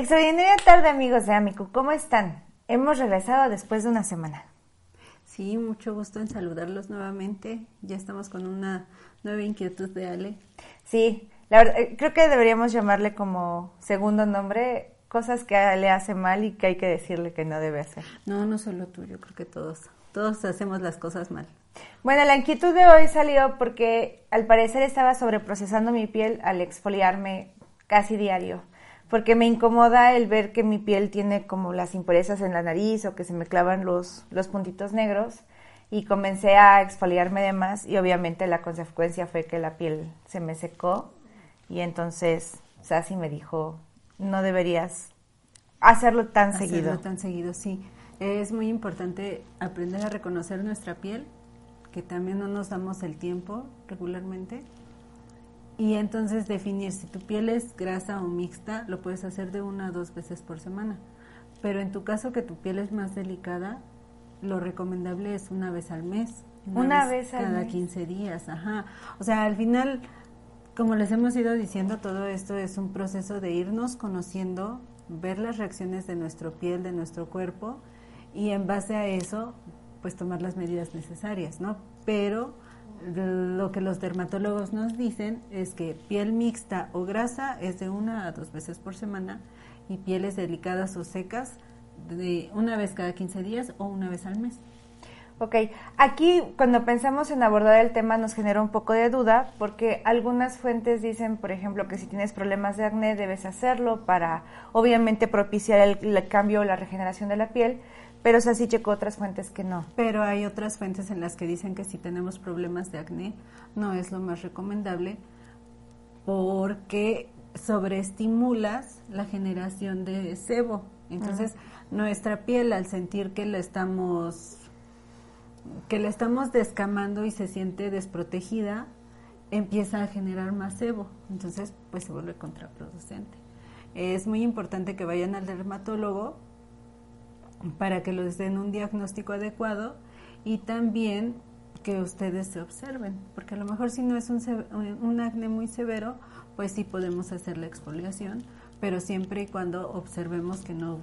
Extraordinaria tarde, amigos de Amico. ¿Cómo están? Hemos regresado después de una semana. Sí, mucho gusto en saludarlos nuevamente. Ya estamos con una nueva inquietud de Ale. Sí, la verdad, eh, creo que deberíamos llamarle como segundo nombre cosas que le hace mal y que hay que decirle que no debe hacer. No, no solo tú, yo creo que todos, todos hacemos las cosas mal. Bueno, la inquietud de hoy salió porque al parecer estaba sobreprocesando mi piel al exfoliarme casi diario porque me incomoda el ver que mi piel tiene como las impurezas en la nariz o que se me clavan los, los puntitos negros y comencé a exfoliarme de más y obviamente la consecuencia fue que la piel se me secó y entonces Sassy me dijo, no deberías hacerlo tan hacerlo seguido. tan seguido, sí. Es muy importante aprender a reconocer nuestra piel, que también no nos damos el tiempo regularmente y entonces definir si tu piel es grasa o mixta, lo puedes hacer de una a dos veces por semana. Pero en tu caso que tu piel es más delicada, lo recomendable es una vez al mes. Una, vez, al cada 15 días, ajá. O sea, al final, como les hemos ido diciendo, todo esto es un proceso de irnos conociendo, ver las reacciones de nuestro piel, de nuestro cuerpo, y en base a eso, pues tomar las medidas necesarias, ¿no? Pero lo que los dermatólogos nos dicen es que piel mixta o grasa es de una a dos veces por semana y pieles delicadas o secas de una vez cada 15 días o una vez al mes. Ok, aquí cuando pensamos en abordar el tema nos genera un poco de duda porque algunas fuentes dicen, por ejemplo, que si tienes problemas de acné debes hacerlo para obviamente propiciar el, el cambio o la regeneración de la piel, pero o sea, sí checó otras fuentes que no. Pero hay otras fuentes en las que dicen que si tenemos problemas de acné no es lo más recomendable porque sobreestimulas la generación de sebo. Entonces, nuestra piel al sentir que la estamos que la estamos descamando y se siente desprotegida, empieza a generar más sebo. Entonces, pues se vuelve contraproducente. Es muy importante que vayan al dermatólogo para que les den un diagnóstico adecuado y también que ustedes se observen, porque a lo mejor si no es un, un acné muy severo, pues sí podemos hacer la exfoliación, pero siempre y cuando observemos que no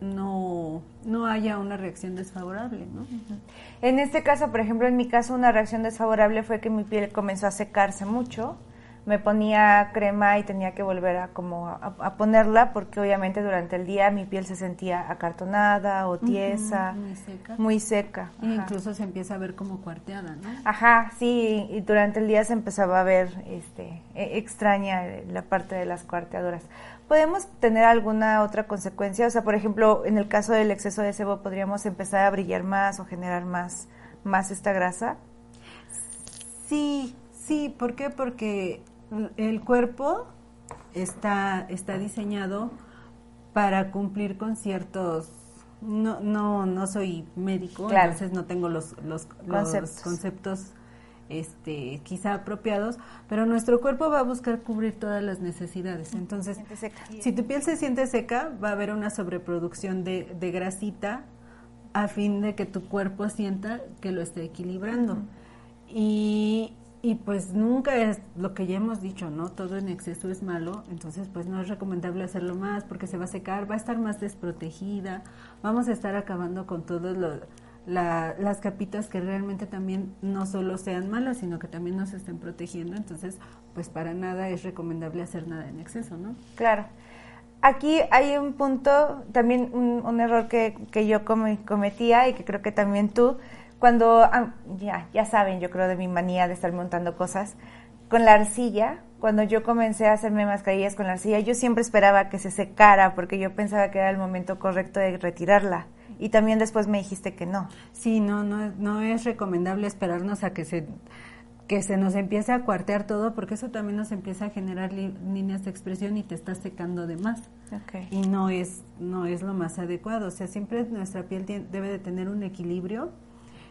no, no haya una reacción desfavorable, ¿no? En este caso, por ejemplo, en mi caso, una reacción desfavorable fue que mi piel comenzó a secarse mucho, me ponía crema y tenía que volver a como a, ponerla porque obviamente durante el día mi piel se sentía acartonada o tiesa, muy seca. Muy seca e incluso se empieza a ver como cuarteada, ¿no? Ajá, sí, y durante el día se empezaba a ver este e, extraña la parte de las cuarteaduras. ¿Podemos tener alguna otra consecuencia? O sea, por ejemplo, en el caso del exceso de sebo, ¿podríamos empezar a brillar más o generar más, más esta grasa? Sí, sí, ¿por qué? Porque el cuerpo está, está diseñado para cumplir con ciertos no, no, no soy médico, entonces no tengo los, los, conceptos, este, quizá apropiados, pero nuestro cuerpo va a buscar cubrir todas las necesidades. Entonces, si tu piel se siente seca, va a haber una sobreproducción de, de grasita a fin de que tu cuerpo sienta que lo esté equilibrando. Y y pues nunca es lo que ya hemos dicho, ¿no? Todo en exceso es malo, entonces pues no es recomendable hacerlo más porque se va a secar, va a estar más desprotegida, vamos a estar acabando con todas las capitas que realmente también no solo sean malas, sino que también nos estén protegiendo, entonces pues para nada es recomendable hacer nada en exceso, ¿no? Claro. Aquí hay un punto, también un, error que, que yo cometía y que creo que también tú, cuando, ya, ya saben, yo creo de mi manía de estar montando cosas, con la arcilla, cuando yo comencé a hacerme mascarillas con la arcilla, yo siempre esperaba que se secara porque yo pensaba que era el momento correcto de retirarla. Y también después me dijiste que no. Sí, no, no, no es recomendable esperarnos a que se que se nos empiece a cuartear todo porque eso también nos empieza a generar líneas de expresión y te está secando de más. Okay. Y no es no es lo más adecuado, o sea, siempre nuestra piel debe de tener un equilibrio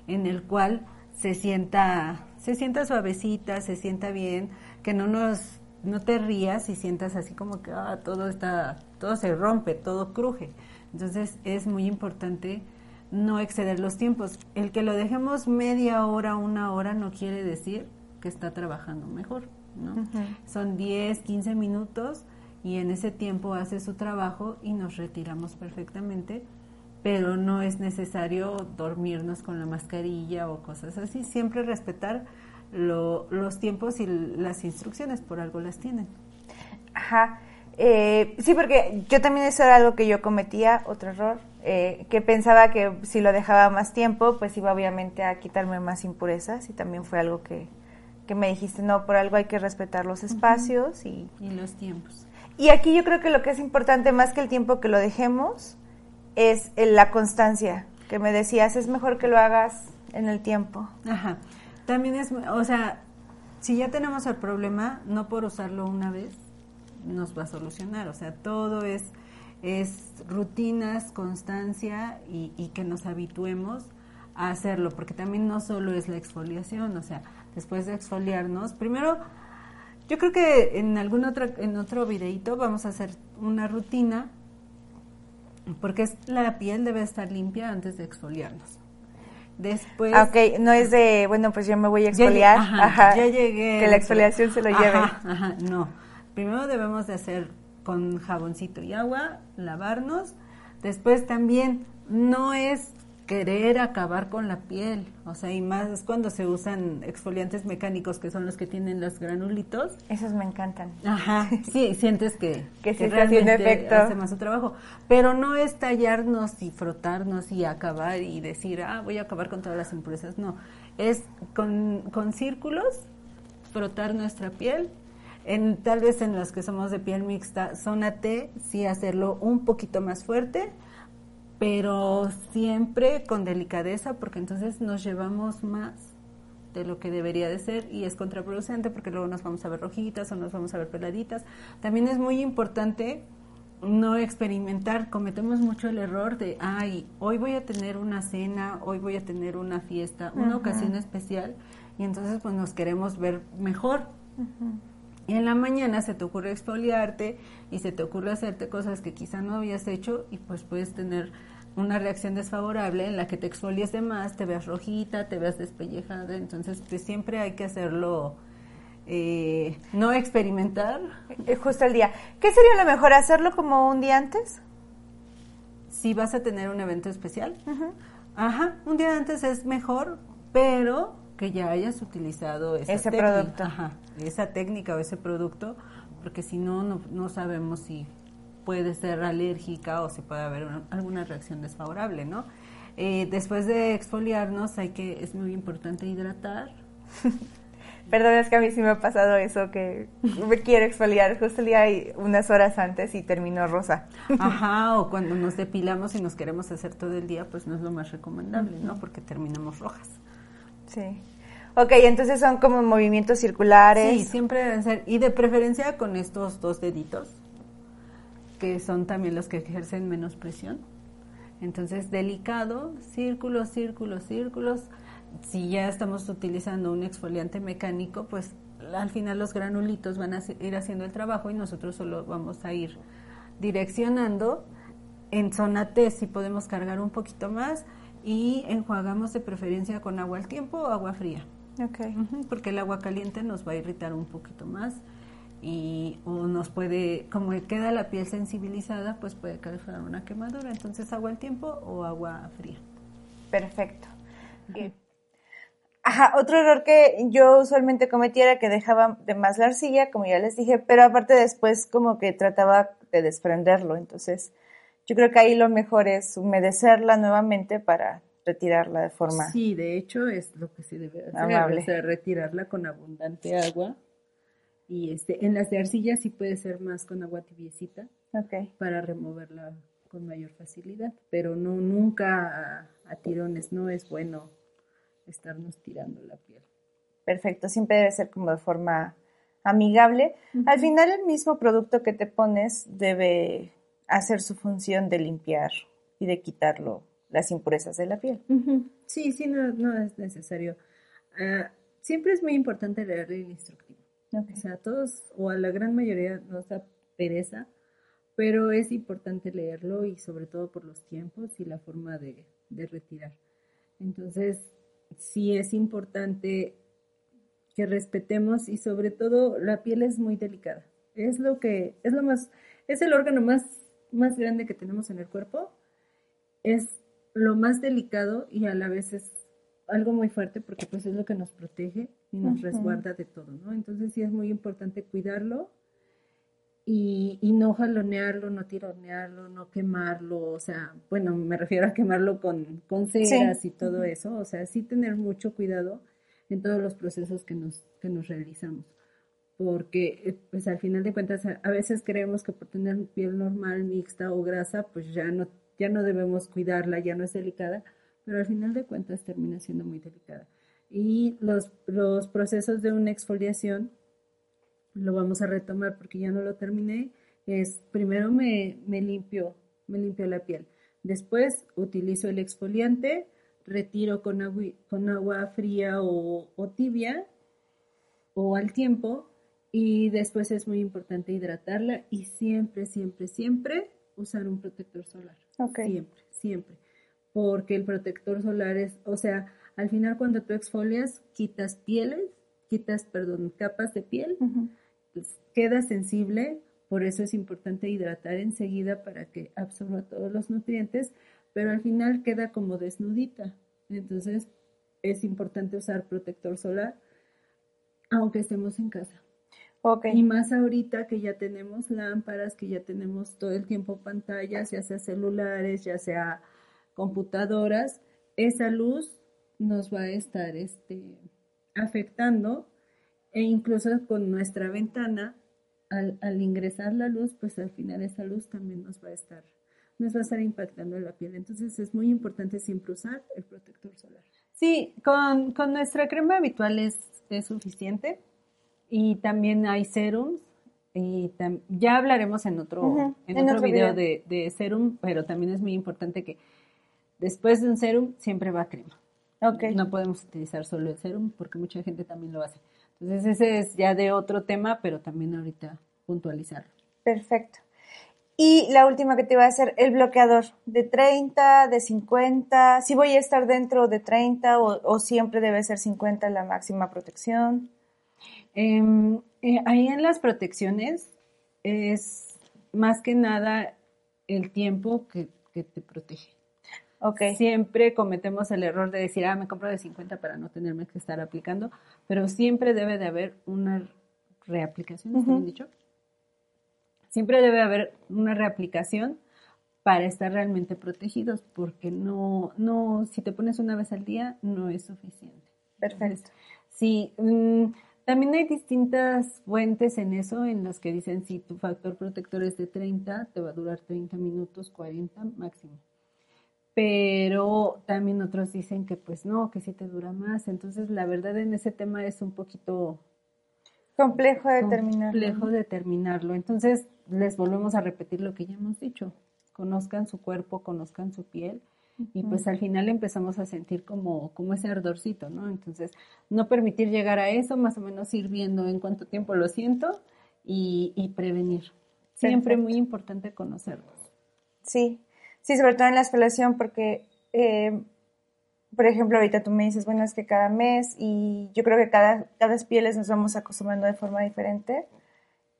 en el cual se sienta, se sienta suavecita, se sienta bien, que no nos, no te rías y sientas así como que ah, todo está, todo se rompe, todo cruje. Entonces es muy importante no exceder los tiempos. El que lo dejemos media hora, una hora, no quiere decir que está trabajando mejor, ¿no? Son 10, 15 minutos y en ese tiempo hace su trabajo y nos retiramos perfectamente, pero no es necesario dormirnos con la mascarilla o cosas así, siempre respetar los tiempos y las instrucciones, por algo las tienen. Ajá. Eh, sí, porque yo también eso era algo que yo cometía, otro error, eh, que pensaba que si lo dejaba más tiempo, pues iba obviamente a quitarme más impurezas y también fue algo que, que me dijiste, no, por algo hay que respetar los espacios y... Y los tiempos. Y aquí yo creo que lo que es importante más que el tiempo que lo dejemos es la constancia, que me decías, es mejor que lo hagas en el tiempo. Ajá. También es, o sea, si ya tenemos el problema, no por usarlo una vez nos va a solucionar, o sea, todo es es rutinas, constancia y, y, que nos habituemos a hacerlo, porque también no solo es la exfoliación, o sea, después de exfoliarnos, primero, yo creo que en algún otro, en otro videito vamos a hacer una rutina, porque es, la piel debe estar limpia antes de exfoliarnos. Después. Ah, ok, no es de, bueno, pues yo me voy a exfoliar. Ya, ajá, ya llegué. Que la exfoliación se lo lleve. Ajá, no. Primero debemos de hacer con jaboncito y agua, lavarnos. Después también no es querer acabar con la piel, o sea, y más cuando se usan exfoliantes mecánicos que son los que tienen los granulitos. Esos me encantan. Ajá, sí, sientes que, que, que realmente efecto. hace más su trabajo. Pero no es tallarnos y frotarnos y acabar y decir, ah, voy a acabar con todas las impurezas. No, es con, con círculos frotar nuestra piel en, tal vez en los que somos de piel mixta, zona T, sí hacerlo un poquito más fuerte, pero siempre con delicadeza, porque entonces nos llevamos más de lo que debería de ser y es contraproducente porque luego nos vamos a ver rojitas o nos vamos a ver peladitas. También es muy importante no experimentar, cometemos mucho el error de, ay, hoy voy a tener una cena, hoy voy a tener una fiesta, una ocasión especial y entonces pues nos queremos ver mejor. Y en la mañana se te ocurre exfoliarte y se te ocurre hacerte cosas que quizá no habías hecho y pues puedes tener una reacción desfavorable en la que te exfolies de más, te veas rojita, te veas despellejada. Entonces, pues siempre hay que hacerlo, eh, no experimentar. Eh, justo el día. ¿Qué sería lo mejor? ¿Hacerlo como un día antes? Si vas a tener un evento especial. Ajá, un día antes es mejor, pero que ya hayas utilizado ese producto. esa técnica o ese producto, porque si no, no, sabemos si puede ser alérgica o si puede haber alguna reacción desfavorable, ¿no? Eh, después de exfoliarnos hay que, es muy importante hidratar. Perdón, es que a mí sí me ha pasado eso, que me quiero exfoliar justo el día y unas horas antes y termino rosa. Ajá, o cuando nos depilamos y nos queremos hacer todo el día, pues no es lo más recomendable, ¿no? Porque terminamos rojas. Sí. Ok, entonces son como movimientos circulares. Sí, siempre deben ser. Y de preferencia con estos dos deditos, que son también los que ejercen menos presión. Entonces, delicado, círculos, círculos, círculos. Si ya estamos utilizando un exfoliante mecánico, pues al final los granulitos van a ir haciendo el trabajo y nosotros solo vamos a ir direccionando. En zona T si podemos cargar un poquito más y enjuagamos de preferencia con agua al tiempo o agua fría. Okay. porque el agua caliente nos va a irritar un poquito más y o nos puede, como queda la piel sensibilizada, pues puede causar una quemadura. Entonces agua al tiempo o agua fría. Perfecto. Ajá, otro error que yo usualmente cometía era que dejaba de más la arcilla, como ya les dije, pero aparte después como que trataba de desprenderlo. Entonces, yo creo que ahí lo mejor es humedecerla nuevamente para retirarla de forma Sí, de hecho es lo que se debe hacer, o sea, retirarla con abundante agua. Y este, en las de arcilla sí puede ser más con agua tibiecita okay. para removerla con mayor facilidad, pero no nunca a, tirones, no es bueno estarnos tirando la piel. Perfecto, siempre debe ser como de forma amigable. Al final el mismo producto que te pones debe hacer su función de limpiar y de quitarlo las impurezas de la piel. Sí, sí, no, no es necesario. Ah, siempre es muy importante leer el instructivo. O sea, a todos o a la gran mayoría nos da pereza, pero es importante leerlo y sobre todo por los tiempos y la forma de, de retirar. Entonces, sí es importante que respetemos y sobre todo la piel es muy delicada es lo que, es lo más, es el órgano más, más grande que tenemos en el cuerpo. Es lo más delicado y a la vez es algo muy fuerte porque pues es lo que nos protege y nos resguarda de todo, ¿no? Entonces sí es muy importante cuidarlo y, y, no jalonearlo, no tironearlo, no quemarlo, o sea, bueno, me refiero a quemarlo con, con ceras y todo eso, o sea, sí tener mucho cuidado en todos los procesos que nos, que nos realizamos, porque eh, pues al final de cuentas a, veces creemos que por tener piel normal, mixta o grasa, pues ya no, ya no debemos cuidarla, ya no es delicada, pero al final de cuentas termina siendo muy delicada. Y los, los procesos de una exfoliación lo vamos a retomar porque ya no lo terminé, es primero me, me limpio, me limpio la piel. Después utilizo el exfoliante, retiro con agua, con agua fría o, tibia o al tiempo y después es muy importante hidratarla y siempre, siempre, siempre usar un protector solar. Siempre, siempre. Porque el protector solar es, o sea, al final cuando tú exfolias, quitas pieles, quitas, perdón, capas de piel, pues, queda sensible, por eso es importante hidratar enseguida para que absorba todos los nutrientes, pero al final queda como desnudita. Entonces es importante usar protector solar, aunque estemos en casa. Okay. Y más ahorita que ya tenemos lámparas, que ya tenemos todo el tiempo pantallas, ya sea celulares, ya sea computadoras, esa luz nos va a estar este, afectando e incluso con nuestra ventana, al, al, ingresar la luz, pues al final esa luz también nos va a estar, nos va a estar impactando en la piel. Entonces es muy importante siempre usar el protector solar. Sí, con, con nuestra crema habitual es, es, suficiente y también hay serums y ya hablaremos en otro, en, otro, video, De, de, serum, pero también es muy importante que después de un serum siempre va crema. Okay. No podemos utilizar solo el serum porque mucha gente también lo hace. Entonces ese es ya de otro tema, pero también ahorita puntualizarlo. Perfecto. Y la última que te iba a hacer, el bloqueador de 30, de 50, si voy a estar dentro de 30 o, siempre debe ser 50 la máxima protección. Em, eh, ahí en las protecciones es más que nada el tiempo que, que te protege. Okay. Siempre cometemos el error de decir, ah, me compro de 50 para no tenerme que estar aplicando, pero siempre debe de haber una reaplicación, ¿está dicho? Siempre debe haber una reaplicación para estar realmente protegidos, porque no, no, si te pones una vez al día, no es suficiente. Perfecto. sí, también hay distintas fuentes en eso, en las que dicen si tu factor protector es de 30, te va a durar 30 minutos, 40 máximo pero también otros dicen que pues no, que sí te dura más. Entonces, la verdad en ese tema es un poquito complejo de determinarlo. Complejo determinarlo. Entonces, les volvemos a repetir lo que ya hemos dicho. Conozcan su cuerpo, conozcan su piel y pues al final empezamos a sentir como, como ese ardorcito, ¿no? Entonces, no permitir llegar a eso, más o menos ir viendo en cuánto tiempo lo siento y, y prevenir. Siempre muy importante conocerlos. Sí, Sí, sobre todo en la exploración, porque, eh, por ejemplo, ahorita tú me dices, bueno, es que cada mes y yo creo que cada, cada pieles nos vamos acostumbrando de forma diferente.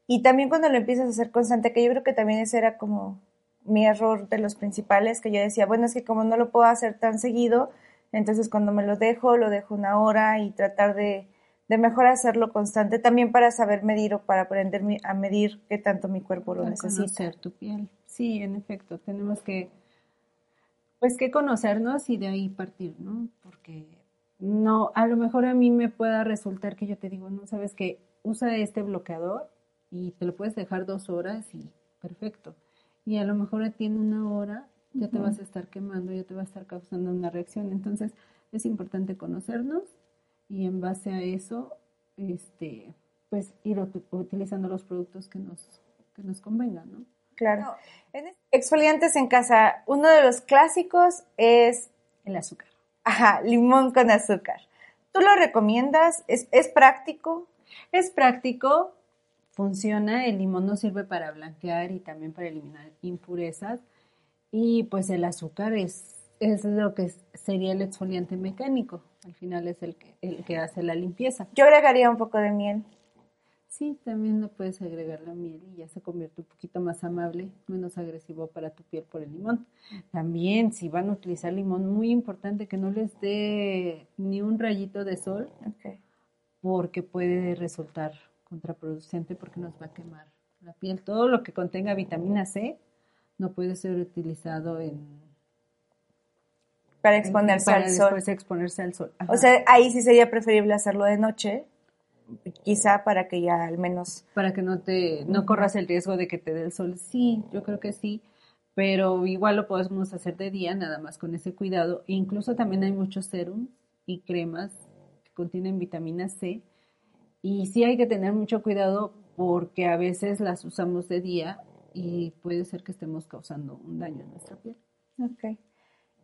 Y también cuando lo empiezas a hacer constante, que yo creo que también ese era como mi error de los principales, que yo decía, bueno, es que como no lo puedo hacer tan seguido, entonces cuando me lo dejo, lo dejo una hora y tratar de, de mejor hacerlo constante, también para saber medir o para aprender a medir qué tanto mi cuerpo lo necesita. Conocer tu piel. Sí, en efecto, tenemos que, pues que conocernos y de ahí partir, ¿no? Porque no, a lo mejor a mí me pueda resultar que yo te digo, no sabes que usa este bloqueador y te lo puedes dejar dos horas y perfecto. Y a lo mejor tiene una hora, ya te vas a estar quemando, ya te va a estar causando una reacción. Entonces es importante conocernos y en base a eso, este, pues ir utilizando los productos que nos, que nos convengan, ¿no? Claro. Exfoliantes en casa, uno de los clásicos es el azúcar. Ajá, limón con azúcar. ¿Tú lo recomiendas? ¿Es, ¿Es, práctico? Es práctico, funciona, el limón nos sirve para blanquear y también para eliminar impurezas. Y pues el azúcar es, es lo que sería el exfoliante mecánico. Al final es el que, el que hace la limpieza. Yo agregaría un poco de miel. Sí, también le puedes agregar la miel y ya se convierte un poquito más amable, menos agresivo para tu piel por el limón. También, si van a utilizar limón, muy importante que no les dé ni un rayito de sol, porque puede resultar contraproducente porque nos va a quemar la piel. Todo lo que contenga vitamina C no puede ser utilizado en para exponerse al sol. exponerse al sol. O sea, ahí sí sería preferible hacerlo de noche quizá para que ya al menos para que no te no corras el riesgo de que te dé el sol sí yo creo que sí pero igual lo podemos hacer de día nada más con ese cuidado incluso también hay muchos serums y cremas que contienen vitamina C y sí hay que tener mucho cuidado porque a veces las usamos de día y puede ser que estemos causando un daño en nuestra piel. Ok.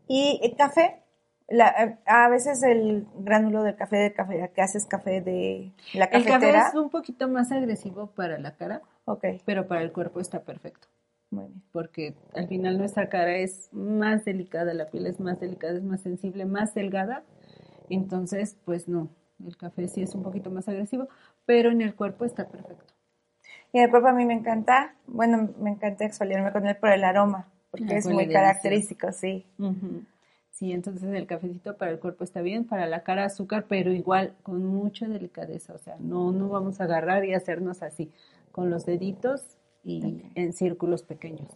¿Y el café? La, a veces el gránulo del café de café que haces café de la cafetera. El café es un poquito más agresivo para la cara, okay. pero para el cuerpo está perfecto. Muy bien. Porque al final nuestra cara es más delicada, la piel es más delicada, es más sensible, más delgada. Entonces, pues no, el café sí es un poquito más agresivo, pero en el cuerpo está perfecto. Y en el cuerpo a mí me encanta, bueno, me encanta exfoliarme con él por el aroma, porque ah, es muy característico, sí. Sí, entonces el cafecito para el cuerpo está bien, para la cara azúcar, pero igual con mucha delicadeza, o sea, no, no vamos a agarrar y hacernos así, con los deditos y en círculos pequeños.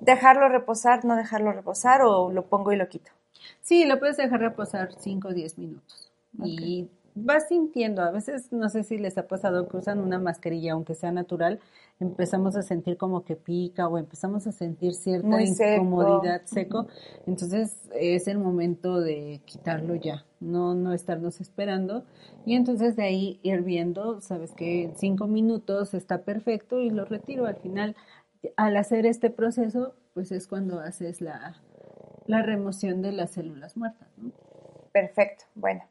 ¿Dejarlo reposar, no dejarlo reposar o lo pongo y lo quito? Sí, lo puedes dejar reposar 5 o 10 minutos. Y vas sintiendo, a veces no sé si les ha pasado que usan una mascarilla, aunque sea natural, empezamos a sentir como que pica o empezamos a sentir cierta incomodidad seco. Entonces es el momento de quitarlo ya, no, no estarnos esperando. Y entonces de ahí ir viendo, sabes que en cinco minutos está perfecto y lo retiro. Al final, al hacer este proceso, pues es cuando haces la, la remoción de las células muertas. Perfecto, bueno.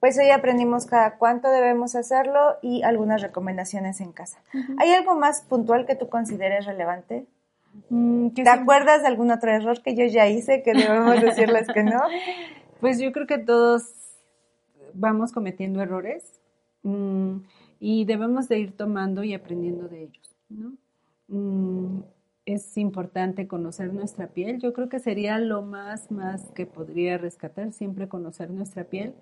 Pues hoy aprendimos cada cuánto debemos hacerlo y algunas recomendaciones en casa. ¿Hay algo más puntual que tú consideres relevante? Mm, ¿Te acuerdas de algún otro error que yo ya hice que debemos decirles que no? Pues yo creo que todos vamos cometiendo errores mm, y debemos de ir tomando y aprendiendo de ellos, ¿no? Mm, es importante conocer nuestra piel. Yo creo que sería lo más, más que podría rescatar, siempre conocer nuestra piel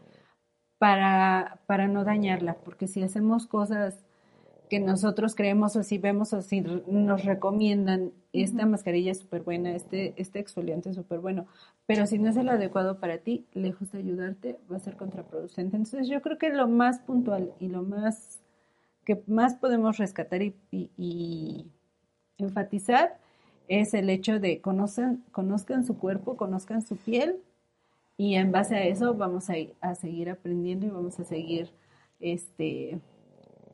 para, para no dañarla, porque si hacemos cosas que nosotros creemos o si vemos o si nos recomiendan, esta mascarilla es súper buena, este, este exfoliante es súper bueno, pero si no es el adecuado para ti, lejos de ayudarte, va a ser contraproducente. Entonces yo creo que lo más puntual y lo más que más podemos rescatar y, y enfatizar es el hecho de conozcan, conozcan su cuerpo, conozcan su piel y en base a eso vamos a, a seguir aprendiendo y vamos a seguir este,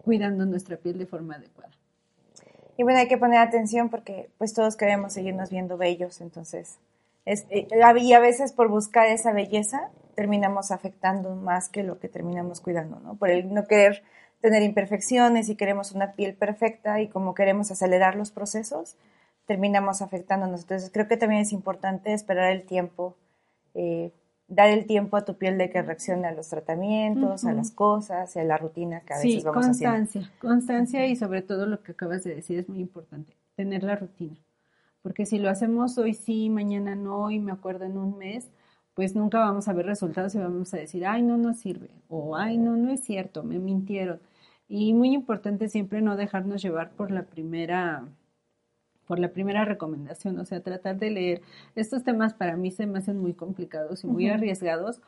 cuidando nuestra piel de forma adecuada. Y bueno, hay que poner atención porque pues todos queremos seguirnos viendo bellos, entonces, es, eh, y a veces por buscar esa belleza terminamos afectando más que lo que terminamos cuidando, ¿no? Por el no querer tener imperfecciones y queremos una piel perfecta y como queremos acelerar los procesos, terminamos afectándonos. Entonces creo que también es importante esperar el tiempo eh, dar el tiempo a tu piel de que reaccione a los tratamientos, a las cosas, a la rutina que a veces vamos constancia, haciendo. Constancia y sobre todo lo que acabas de decir es muy importante, tener la rutina. Porque si lo hacemos hoy sí, mañana no y me acuerdo en un mes, pues nunca vamos a ver resultados y vamos a decir, ay, no, no sirve, o ay, no, no es cierto, me mintieron. Y muy importante siempre no dejarnos llevar por la primera por la primera recomendación, o sea, tratar de leer. Estos temas para mí se me hacen muy complicados y muy arriesgados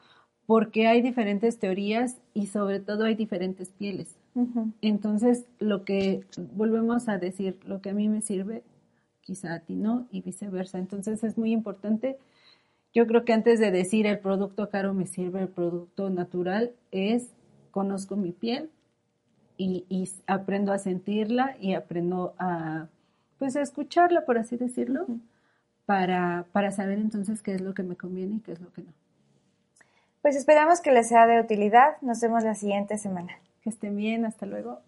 porque hay diferentes teorías y sobre todo hay diferentes pieles. Entonces, lo que volvemos a decir, lo que a mí me sirve, quizá a ti no y viceversa. Entonces, es muy importante. Yo creo que antes de decir el producto caro me sirve, el producto natural, es conozco mi piel y, y aprendo a sentirla y aprendo a pues a escucharla, por así decirlo, para, para saber entonces qué es lo que me conviene y qué es lo que no. Pues esperamos que les sea de utilidad. Nos vemos la siguiente semana. Que estén bien, hasta luego.